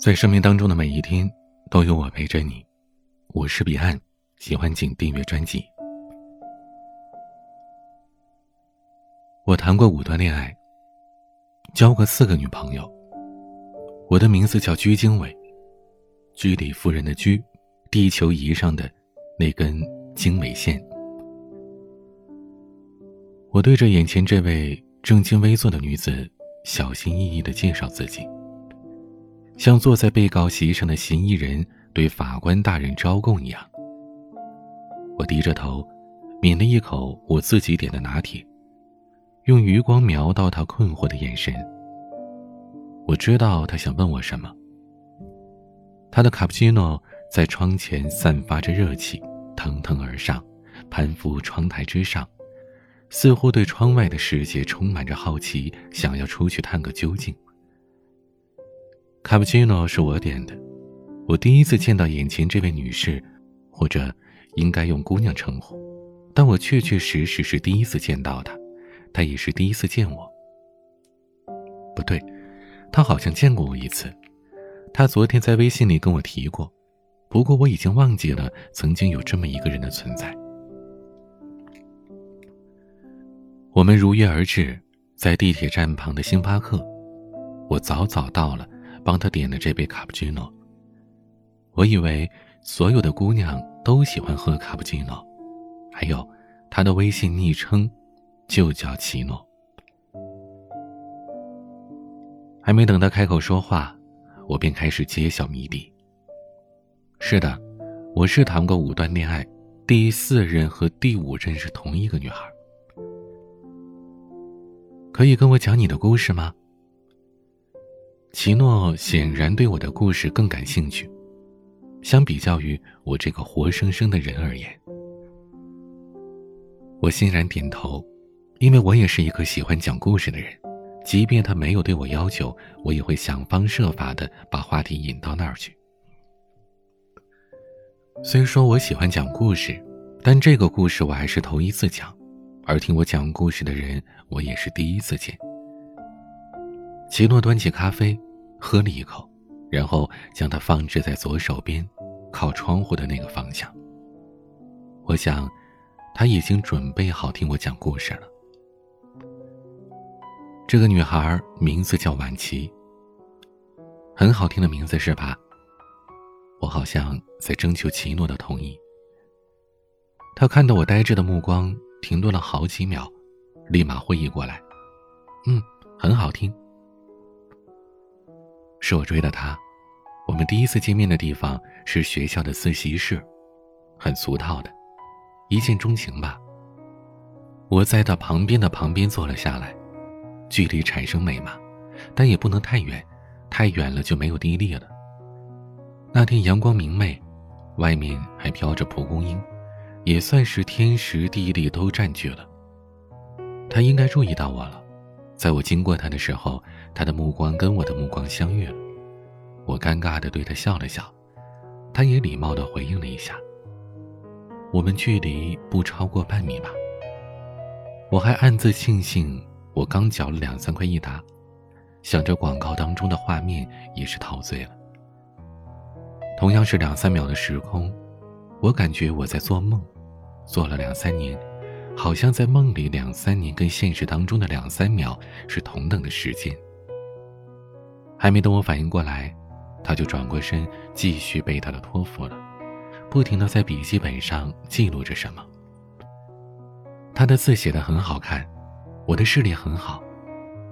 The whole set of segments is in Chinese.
在生命当中的每一天，都有我陪着你。我是彼岸，喜欢请订阅专辑。我谈过五段恋爱，交过四个女朋友。我的名字叫居经纬，居里夫人的居，地球仪上的那根经纬线。我对着眼前这位正襟危坐的女子，小心翼翼的介绍自己。像坐在被告席上的嫌疑人对法官大人招供一样，我低着头，抿了一口我自己点的拿铁，用余光瞄到他困惑的眼神。我知道他想问我什么。他的卡布奇诺在窗前散发着热气，腾腾而上，攀附窗台之上，似乎对窗外的世界充满着好奇，想要出去探个究竟。卡布奇诺是我点的，我第一次见到眼前这位女士，或者应该用姑娘称呼，但我确确实实是第一次见到她，她也是第一次见我。不对，她好像见过我一次，她昨天在微信里跟我提过，不过我已经忘记了曾经有这么一个人的存在。我们如约而至，在地铁站旁的星巴克，我早早到了。帮他点的这杯卡布奇诺。我以为所有的姑娘都喜欢喝卡布奇诺，还有他的微信昵称就叫奇诺。还没等他开口说话，我便开始揭晓谜底。是的，我是谈过五段恋爱，第四任和第五任是同一个女孩。可以跟我讲你的故事吗？奇诺显然对我的故事更感兴趣，相比较于我这个活生生的人而言，我欣然点头，因为我也是一个喜欢讲故事的人，即便他没有对我要求，我也会想方设法的把话题引到那儿去。虽说我喜欢讲故事，但这个故事我还是头一次讲，而听我讲故事的人，我也是第一次见。奇诺端起咖啡，喝了一口，然后将它放置在左手边，靠窗户的那个方向。我想，他已经准备好听我讲故事了。这个女孩名字叫婉琪，很好听的名字是吧？我好像在征求奇诺的同意。他看到我呆滞的目光，停顿了好几秒，立马会意过来，嗯，很好听。是我追的他，我们第一次见面的地方是学校的自习室，很俗套的，一见钟情吧。我在他旁边的旁边坐了下来，距离产生美嘛，但也不能太远，太远了就没有地利了。那天阳光明媚，外面还飘着蒲公英，也算是天时地利都占据了。他应该注意到我了。在我经过他的时候，他的目光跟我的目光相遇了。我尴尬的对他笑了笑，他也礼貌的回应了一下。我们距离不超过半米吧。我还暗自庆幸，我刚缴了两三块一沓，想着广告当中的画面，也是陶醉了。同样是两三秒的时空，我感觉我在做梦，做了两三年。好像在梦里两三年，跟现实当中的两三秒是同等的时间。还没等我反应过来，他就转过身继续背他的托福了，不停的在笔记本上记录着什么。他的字写的很好看，我的视力很好，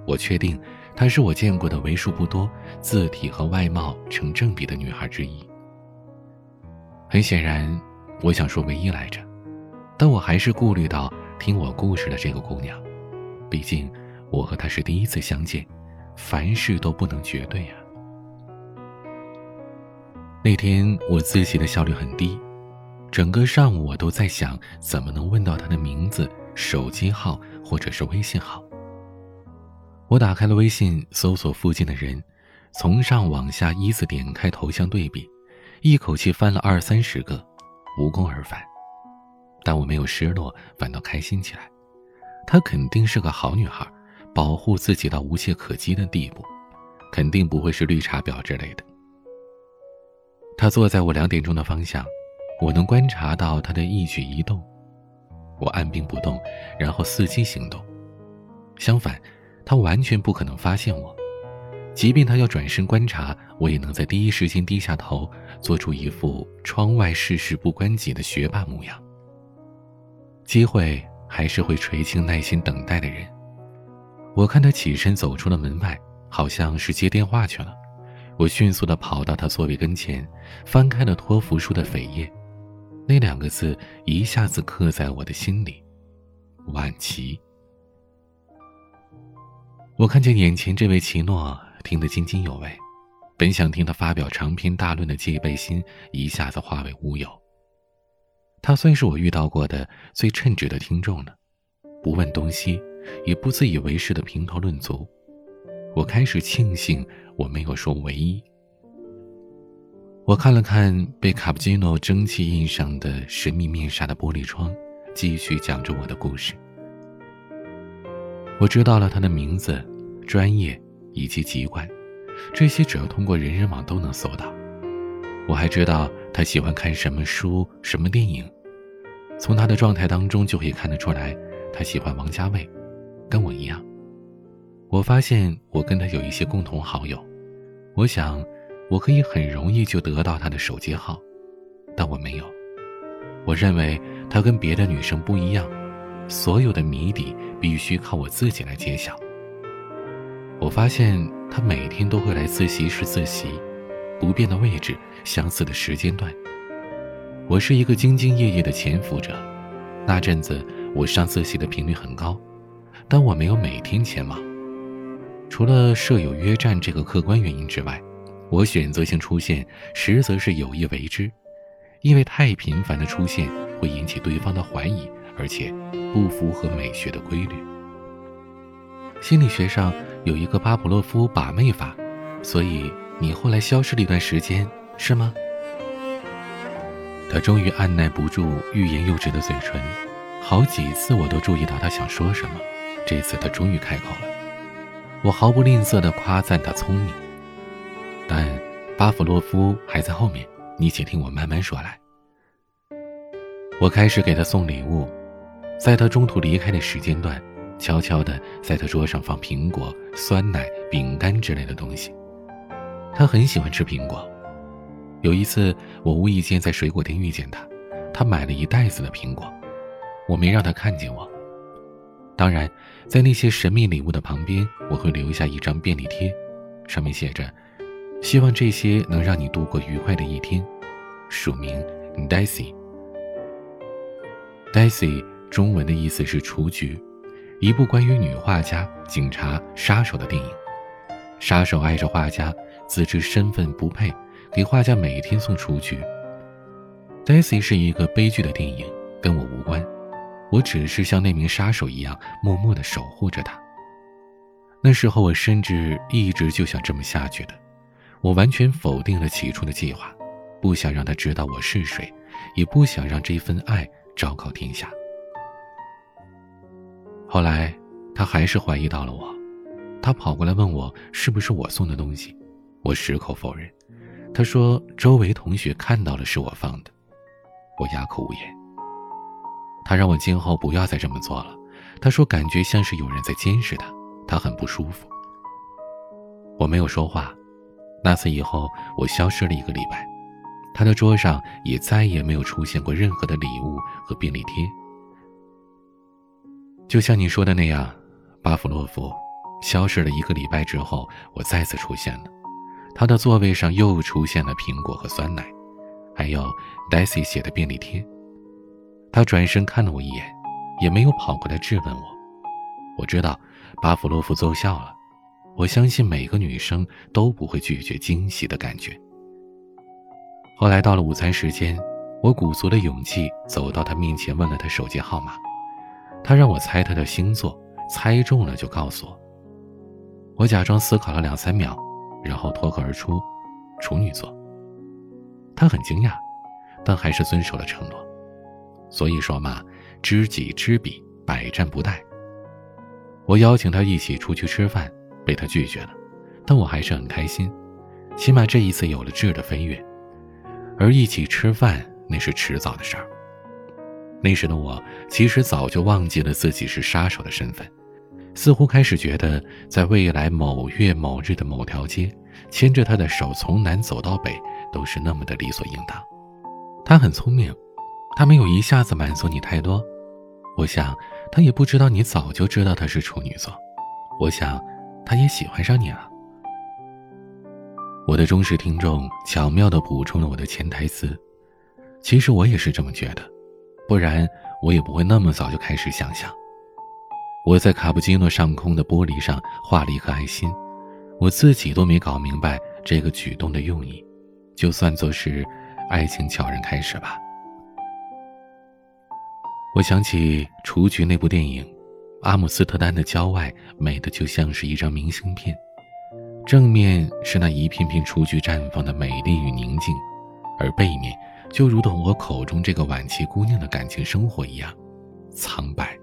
我确定她是我见过的为数不多字体和外貌成正比的女孩之一。很显然，我想说唯一来着。但我还是顾虑到听我故事的这个姑娘，毕竟我和她是第一次相见，凡事都不能绝对啊。那天我自习的效率很低，整个上午我都在想怎么能问到她的名字、手机号或者是微信号。我打开了微信，搜索附近的人，从上往下依次点开头像对比，一口气翻了二三十个，无功而返。但我没有失落，反倒开心起来。她肯定是个好女孩，保护自己到无懈可击的地步，肯定不会是绿茶婊之类的。他坐在我两点钟的方向，我能观察到他的一举一动。我按兵不动，然后伺机行动。相反，他完全不可能发现我。即便他要转身观察，我也能在第一时间低下头，做出一副窗外事事不关己的学霸模样。机会还是会垂青耐心等待的人。我看他起身走出了门外，好像是接电话去了。我迅速地跑到他座位跟前，翻开了托福书的扉页，那两个字一下子刻在我的心里：晚琪。我看见眼前这位奇诺。听得津津有味，本想听他发表长篇大论的戒备心，一下子化为乌有。他算是我遇到过的最称职的听众了，不问东西，也不自以为是的评头论足。我开始庆幸我没有说唯一。我看了看被卡布奇诺蒸汽印上的神秘面纱的玻璃窗，继续讲着我的故事。我知道了他的名字，专业。以及籍贯，这些只要通过人人网都能搜到。我还知道他喜欢看什么书、什么电影，从他的状态当中就可以看得出来，他喜欢王家卫，跟我一样。我发现我跟他有一些共同好友，我想我可以很容易就得到他的手机号，但我没有。我认为他跟别的女生不一样，所有的谜底必须靠我自己来揭晓。我发现他每天都会来自习室自习，不变的位置，相似的时间段。我是一个兢兢业业的潜伏者，那阵子我上自习的频率很高，但我没有每天前往。除了舍友约战这个客观原因之外，我选择性出现实则是有意为之，因为太频繁的出现会引起对方的怀疑，而且不符合美学的规律。心理学上。有一个巴甫洛夫把妹法，所以你后来消失了一段时间，是吗？他终于按耐不住欲言又止的嘴唇，好几次我都注意到他想说什么，这次他终于开口了。我毫不吝啬地夸赞他聪明，但巴甫洛夫还在后面，你且听我慢慢说来。我开始给他送礼物，在他中途离开的时间段。悄悄地在他桌上放苹果、酸奶、饼干之类的东西。他很喜欢吃苹果。有一次，我无意间在水果店遇见他，他买了一袋子的苹果。我没让他看见我。当然，在那些神秘礼物的旁边，我会留下一张便利贴，上面写着：“希望这些能让你度过愉快的一天。”署名 Daisy。Daisy 中文的意思是雏菊。一部关于女画家、警察、杀手的电影，杀手爱着画家，自知身份不配，给画家每天送雏菊。Daisy 是一个悲剧的电影，跟我无关，我只是像那名杀手一样，默默地守护着她。那时候我甚至一直就想这么下去的，我完全否定了起初的计划，不想让他知道我是谁，也不想让这份爱昭告天下。后来，他还是怀疑到了我，他跑过来问我是不是我送的东西，我矢口否认。他说周围同学看到了是我放的，我哑口无言。他让我今后不要再这么做了，他说感觉像是有人在监视他，他很不舒服。我没有说话。那次以后，我消失了一个礼拜，他的桌上也再也没有出现过任何的礼物和便利贴。就像你说的那样，巴甫洛夫消失了一个礼拜之后，我再次出现了。他的座位上又出现了苹果和酸奶，还有 Daisy 写的便利贴。他转身看了我一眼，也没有跑过来质问我。我知道巴甫洛夫奏效了。我相信每个女生都不会拒绝惊喜的感觉。后来到了午餐时间，我鼓足了勇气走到他面前，问了他手机号码。他让我猜他的星座，猜中了就告诉我。我假装思考了两三秒，然后脱口而出：“处女座。”他很惊讶，但还是遵守了承诺。所以说嘛，知己知彼，百战不殆。我邀请他一起出去吃饭，被他拒绝了，但我还是很开心，起码这一次有了质的飞跃。而一起吃饭那是迟早的事儿。那时的我其实早就忘记了自己是杀手的身份，似乎开始觉得在未来某月某日的某条街，牵着他的手从南走到北都是那么的理所应当。他很聪明，他没有一下子满足你太多。我想他也不知道你早就知道他是处女座。我想他也喜欢上你了。我的忠实听众巧妙地补充了我的潜台词，其实我也是这么觉得，不然我也不会那么早就开始想象。我在卡布基诺上空的玻璃上画了一颗爱心，我自己都没搞明白这个举动的用意，就算作是爱情悄然开始吧。我想起《雏菊》那部电影，阿姆斯特丹的郊外美的就像是一张明信片。正面是那一片片雏菊绽放的美丽与宁静，而背面就如同我口中这个晚期姑娘的感情生活一样苍白。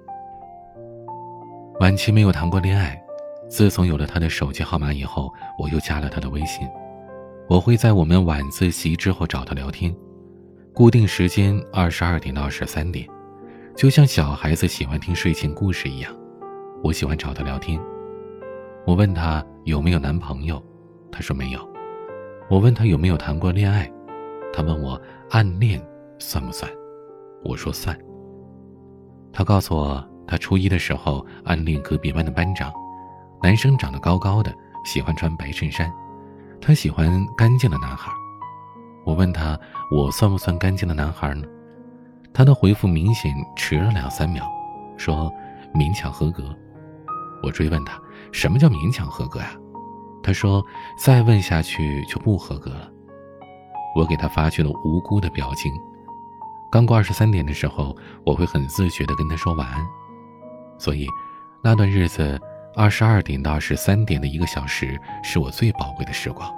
晚期没有谈过恋爱，自从有了他的手机号码以后，我又加了他的微信。我会在我们晚自习之后找他聊天，固定时间二十二点到二十三点，就像小孩子喜欢听睡前故事一样，我喜欢找他聊天。我问他有没有男朋友，他说没有。我问他有没有谈过恋爱，他问我暗恋算不算，我说算。他告诉我，她初一的时候暗恋隔壁班的班长，男生长得高高的，喜欢穿白衬衫，他喜欢干净的男孩。我问他我算不算干净的男孩呢？他的回复明显迟了两三秒，说勉强合格。我追问他。什么叫勉强合格呀？他说：“再问下去就不合格了。”我给他发去了无辜的表情。刚过二十三点的时候，我会很自觉地跟他说晚安。所以，那段日子，二十二点到二十三点的一个小时，是我最宝贵的时光。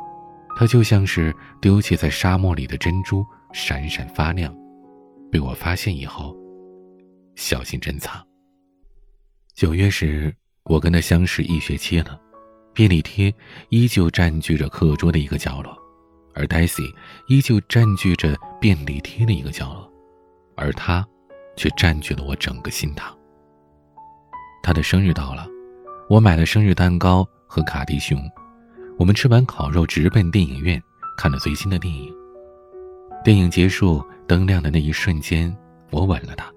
它就像是丢弃在沙漠里的珍珠，闪闪发亮。被我发现以后，小心珍藏。九月时。我跟他相识一学期了，便利贴依旧占据着课桌的一个角落，而 Daisy 依旧占据着便利贴的一个角落，而他却占据了我整个心堂。他的生日到了，我买了生日蛋糕和卡迪熊，我们吃完烤肉直奔电影院看了最新的电影。电影结束灯亮的那一瞬间，我吻了他，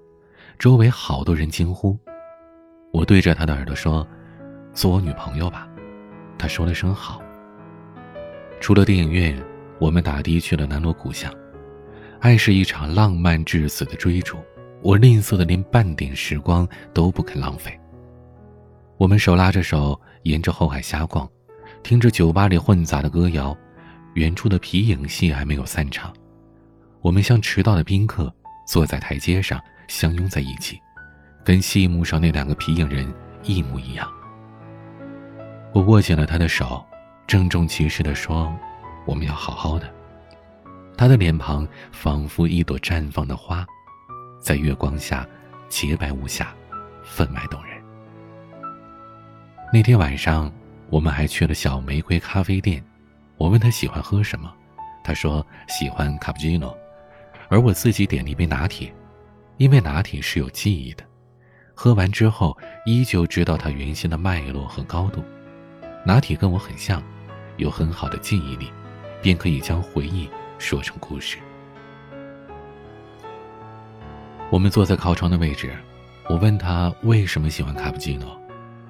周围好多人惊呼。我对着他的耳朵说：“做我女朋友吧。”他说了声“好”。出了电影院，我们打的去了南锣鼓巷。爱是一场浪漫至死的追逐，我吝啬的连半点时光都不肯浪费。我们手拉着手，沿着后海瞎逛，听着酒吧里混杂的歌谣，远处的皮影戏还没有散场，我们像迟到的宾客，坐在台阶上相拥在一起。跟戏幕上那两个皮影人一模一样。我握紧了他的手，郑重其事地说：“我们要好好的。”他的脸庞仿佛一朵绽放的花，在月光下洁白无瑕，分外动人。那天晚上，我们还去了小玫瑰咖啡店。我问他喜欢喝什么，他说喜欢卡布奇诺，而我自己点了一杯拿铁，因为拿铁是有记忆的。喝完之后，依旧知道它原先的脉络和高度。拿铁跟我很像，有很好的记忆力，便可以将回忆说成故事。我们坐在靠窗的位置，我问他为什么喜欢卡布奇诺，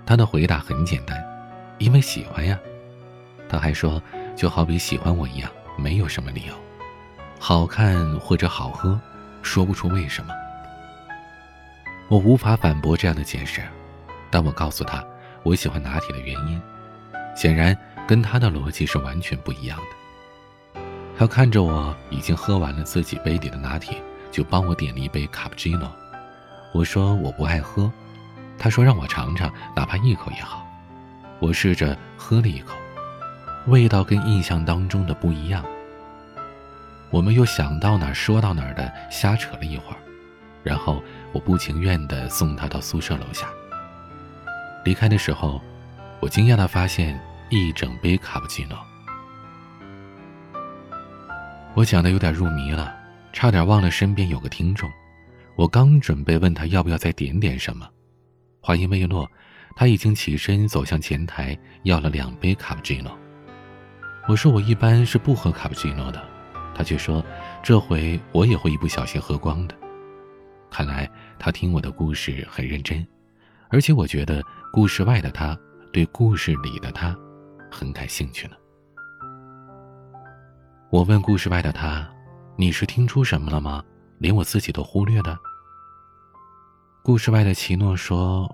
他的回答很简单，因为喜欢呀。他还说，就好比喜欢我一样，没有什么理由，好看或者好喝，说不出为什么。我无法反驳这样的解释，但我告诉他我喜欢拿铁的原因，显然跟他的逻辑是完全不一样的。他看着我已经喝完了自己杯里的拿铁，就帮我点了一杯卡布奇诺。我说我不爱喝，他说让我尝尝，哪怕一口也好。我试着喝了一口，味道跟印象当中的不一样。我们又想到哪儿说到哪儿的瞎扯了一会儿，然后。我不情愿地送他到宿舍楼下。离开的时候，我惊讶地发现一整杯卡布奇诺。我讲的有点入迷了，差点忘了身边有个听众。我刚准备问他要不要再点点什么，话音未落，他已经起身走向前台要了两杯卡布奇诺。我说我一般是不喝卡布奇诺的，他却说这回我也会一不小心喝光的。看来他听我的故事很认真，而且我觉得故事外的他对故事里的他很感兴趣呢。我问故事外的他：“你是听出什么了吗？连我自己都忽略的？”故事外的奇诺说：“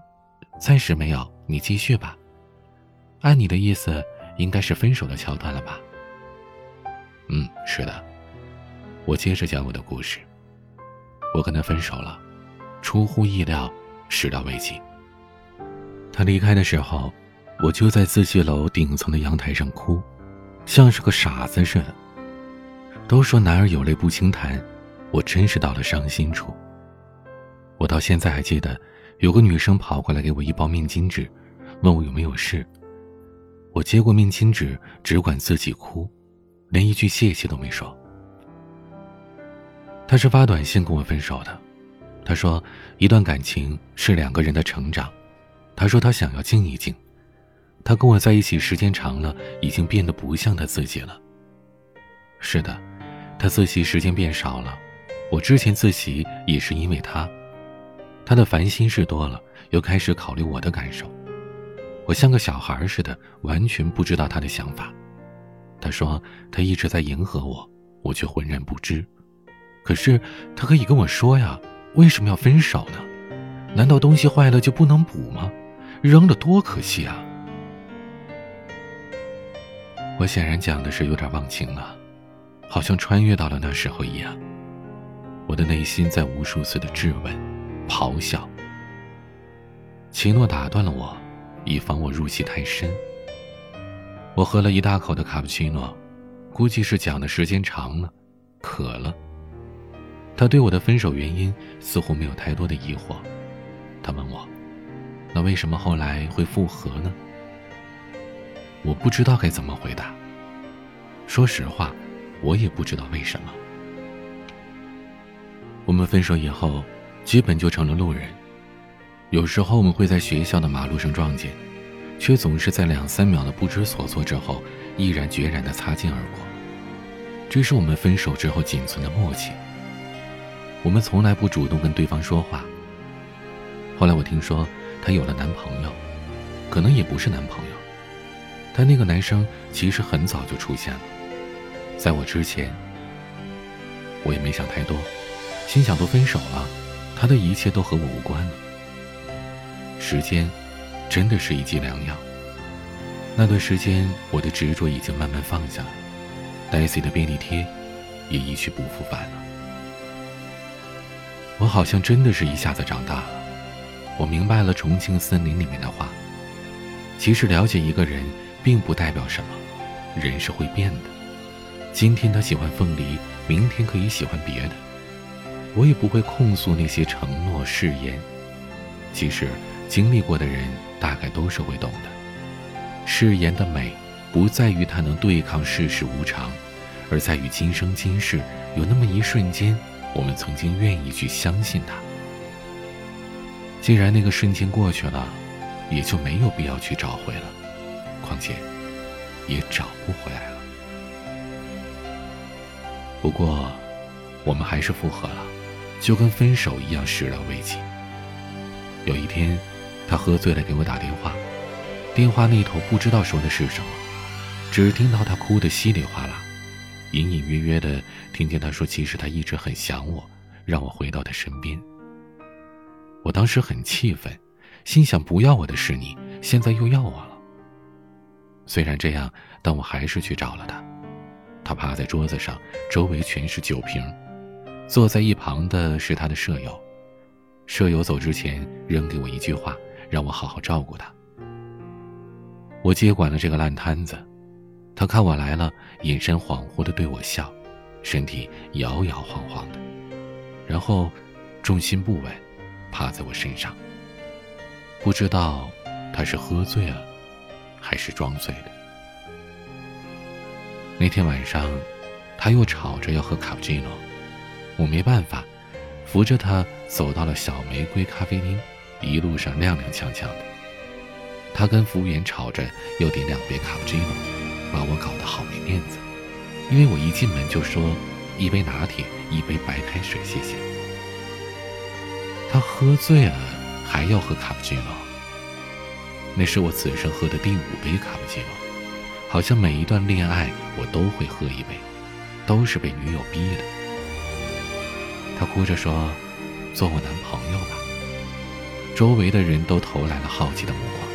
暂时没有，你继续吧。按你的意思，应该是分手的桥段了吧？”“嗯，是的。”我接着讲我的故事。我跟他分手了，出乎意料，始料未及。他离开的时候，我就在自习楼顶层的阳台上哭，像是个傻子似的。都说男儿有泪不轻弹，我真是到了伤心处。我到现在还记得，有个女生跑过来给我一包面巾纸，问我有没有事。我接过面巾纸，只管自己哭，连一句谢谢都没说。他是发短信跟我分手的，他说一段感情是两个人的成长，他说他想要静一静，他跟我在一起时间长了，已经变得不像他自己了。是的，他自习时间变少了，我之前自习也是因为他，他的烦心事多了，又开始考虑我的感受，我像个小孩似的，完全不知道他的想法。他说他一直在迎合我，我却浑然不知。可是，他可以跟我说呀，为什么要分手呢？难道东西坏了就不能补吗？扔了多可惜啊！我显然讲的是有点忘情了，好像穿越到了那时候一样。我的内心在无数次的质问、咆哮。奇诺打断了我，以防我入戏太深。我喝了一大口的卡布奇诺，估计是讲的时间长了，渴了。他对我的分手原因似乎没有太多的疑惑，他问我：“那为什么后来会复合呢？”我不知道该怎么回答。说实话，我也不知道为什么。我们分手以后，基本就成了路人。有时候我们会在学校的马路上撞见，却总是在两三秒的不知所措之后，毅然决然的擦肩而过。这是我们分手之后仅存的默契。我们从来不主动跟对方说话。后来我听说她有了男朋友，可能也不是男朋友。但那个男生其实很早就出现了，在我之前。我也没想太多，心想都分手了，他的一切都和我无关了。时间，真的是一剂良药。那段时间，我的执着已经慢慢放下了，Daisy 的便利贴，也一去不复返了。我好像真的是一下子长大了，我明白了《重庆森林》里面的话。其实了解一个人，并不代表什么，人是会变的。今天他喜欢凤梨，明天可以喜欢别的。我也不会控诉那些承诺誓言。其实经历过的人，大概都是会懂的。誓言的美，不在于它能对抗世事无常，而在于今生今世有那么一瞬间。我们曾经愿意去相信它，既然那个瞬间过去了，也就没有必要去找回了，况且也找不回来了。不过，我们还是复合了，就跟分手一样始料未及。有一天，他喝醉了给我打电话，电话那头不知道说的是什么，只听到他哭得稀里哗啦。隐隐约约的听见他说：“其实他一直很想我，让我回到他身边。”我当时很气愤，心想：“不要我的是你，现在又要我了。”虽然这样，但我还是去找了他。他趴在桌子上，周围全是酒瓶，坐在一旁的是他的舍友。舍友走之前扔给我一句话，让我好好照顾他。我接管了这个烂摊子。他看我来了，眼神恍惚的对我笑，身体摇摇晃晃的，然后重心不稳，趴在我身上。不知道他是喝醉了，还是装醉的。那天晚上，他又吵着要喝卡布奇诺，我没办法，扶着他走到了小玫瑰咖啡厅，一路上踉踉跄跄的。他跟服务员吵着要点两杯卡布奇诺，把我搞得好没面子，因为我一进门就说一杯拿铁，一杯白开水，谢谢。他喝醉了还要喝卡布奇诺，那是我此生喝的第五杯卡布奇诺，好像每一段恋爱我都会喝一杯。都是被女友逼的。他哭着说：“做我男朋友吧。”周围的人都投来了好奇的目光。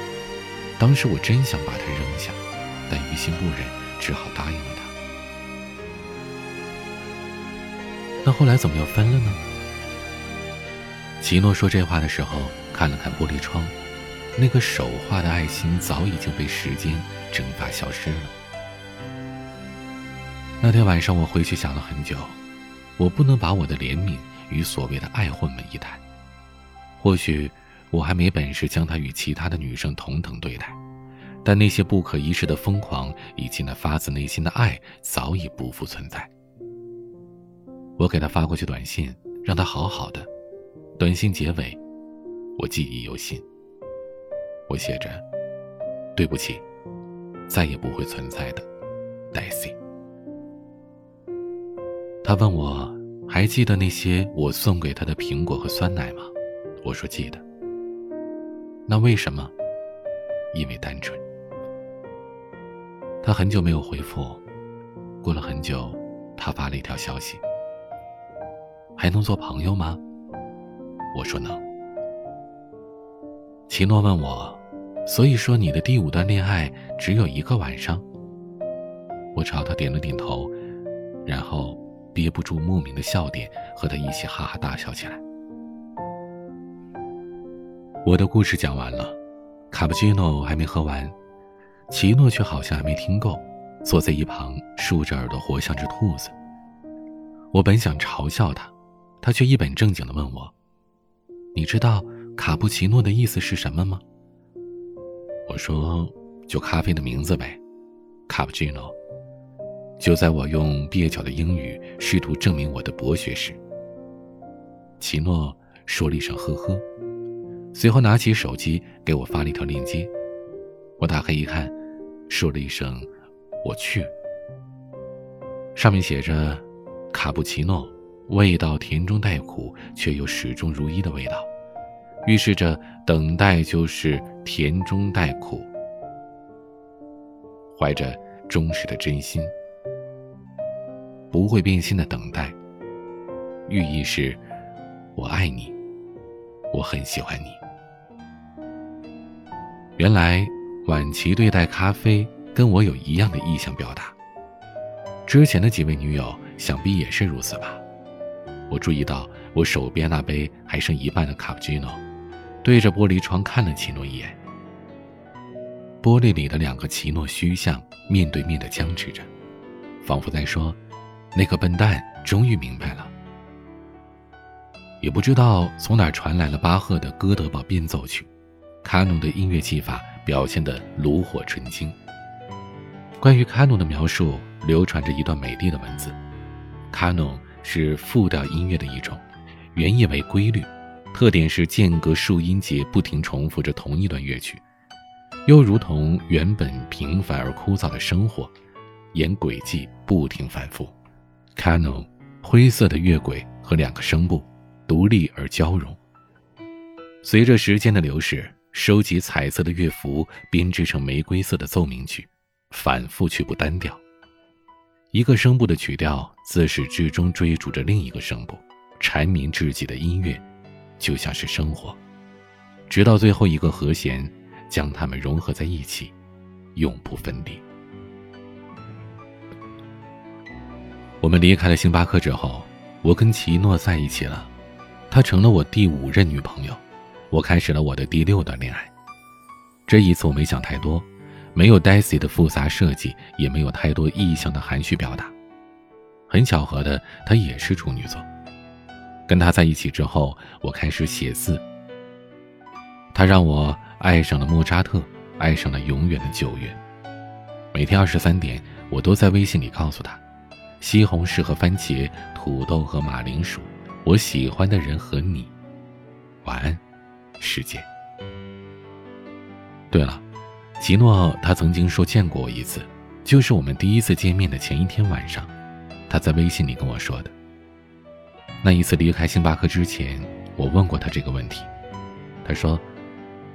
当时我真想把他扔下，但于心不忍，只好答应了他。那后来怎么又分了呢？奇诺说这话的时候，看了看玻璃窗，那个手画的爱心早已经被时间蒸发消失了。那天晚上，我回去想了很久，我不能把我的怜悯与所谓的爱混为一谈。或许我还没本事将她与其他的女生同等对待，但那些不可一世的疯狂以及那发自内心的爱早已不复存在。我给她发过去短信，让她好好的。短信结尾，我记忆犹新。我写着：“对不起，再也不会存在的，Daisy。”他问我还记得那些我送给他的苹果和酸奶吗？我说记得。那为什么？因为单纯。他很久没有回复，过了很久，他发了一条消息：“还能做朋友吗？”我说能。奇诺问我，所以说你的第五段恋爱只有一个晚上？我朝他点了点头，然后。憋不住莫名的笑点，和他一起哈哈大笑起来。我的故事讲完了，卡布奇诺还没喝完，奇诺却好像还没听够，坐在一旁竖着耳朵，活像只兔子。我本想嘲笑他，他却一本正经的问我：“你知道卡布奇诺的意思是什么吗？”我说：“就咖啡的名字呗，卡布奇诺。”就在我用蹩脚的英语试图证明我的博学时，奇诺说了一声“呵呵”，随后拿起手机给我发了一条链接。我打开一看，说了一声“我去”。上面写着“卡布奇诺”，味道甜中带苦，却又始终如一的味道，预示着等待就是甜中带苦。怀着忠实的真心。不会变心的等待，寓意是：我爱你，我很喜欢你。原来晚琪对待咖啡跟我有一样的意向表达。之前的几位女友想必也是如此吧？我注意到我手边那杯还剩一半的卡布奇诺，对着玻璃窗看了奇诺一眼。玻璃里的两个奇诺虚像面对面的僵持着，仿佛在说。那个笨蛋终于明白了，也不知道从哪传来了巴赫的《哥德堡变奏曲》，卡农的音乐技法表现得炉火纯青。关于卡农的描述，流传着一段美丽的文字：卡农是复调音乐的一种，原意为规律，特点是间隔数音节不停重复着同一段乐曲，又如同原本平凡而枯燥的生活，沿轨迹不停反复。Canon，灰色的乐轨和两个声部，独立而交融。随着时间的流逝，收集彩色的乐符编织成玫瑰色的奏鸣曲，反复却不单调。一个声部的曲调自始至终追逐着另一个声部，缠绵至极的音乐，就像是生活，直到最后一个和弦将它们融合在一起，永不分离。我们离开了星巴克之后，我跟奇诺在一起了，她成了我第五任女朋友，我开始了我的第六段恋爱。这一次我没想太多，没有 Daisy 的复杂设计，也没有太多意向的含蓄表达。很巧合的，她也是处女座。跟她在一起之后，我开始写字。她让我爱上了莫扎特，爱上了永远的九月。每天二十三点，我都在微信里告诉她。西红柿和番茄，土豆和马铃薯，我喜欢的人和你。晚安，世界。对了，吉诺他曾经说见过我一次，就是我们第一次见面的前一天晚上，他在微信里跟我说的。那一次离开星巴克之前，我问过他这个问题，他说，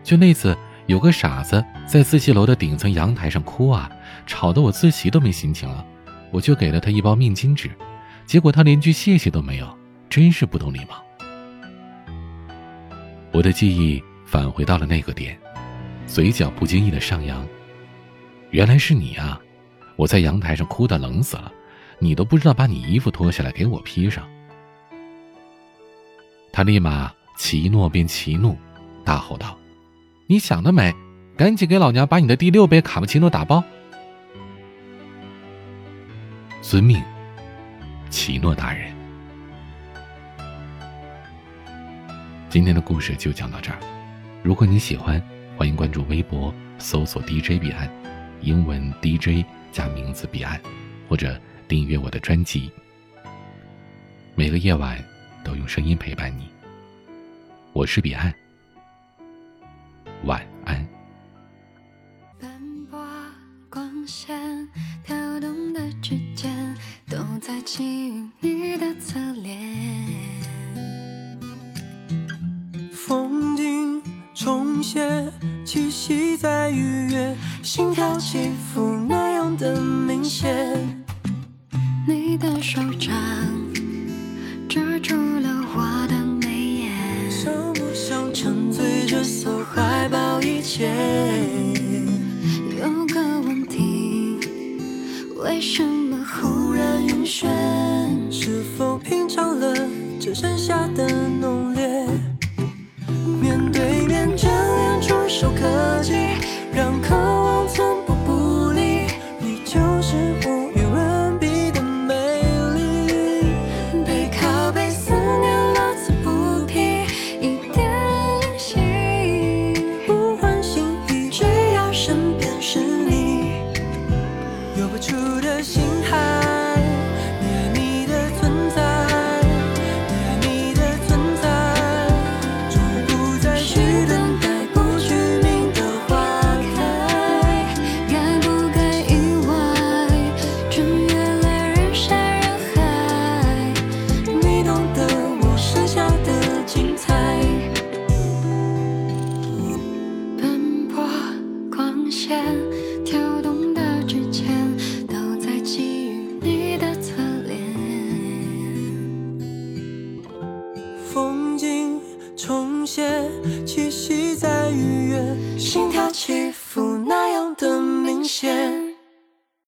就那次有个傻子在自习楼的顶层阳台上哭啊，吵得我自习都没心情了。我就给了他一包面巾纸，结果他连句谢谢都没有，真是不懂礼貌。我的记忆返回到了那个点，嘴角不经意的上扬。原来是你啊！我在阳台上哭得冷死了，你都不知道把你衣服脱下来给我披上。他立马奇诺变奇怒，大吼道：“你想得美！赶紧给老娘把你的第六杯卡布奇诺打包！”遵命，奇诺大人。今天的故事就讲到这儿。如果你喜欢，欢迎关注微博，搜索 DJ 彼岸，英文 DJ 加名字彼岸，或者订阅我的专辑。每个夜晚都用声音陪伴你。我是彼岸，晚安。斑驳光线跳动的指尖在记忆你的侧脸。风景重现气息在逾越心跳起伏那样的明显。你的双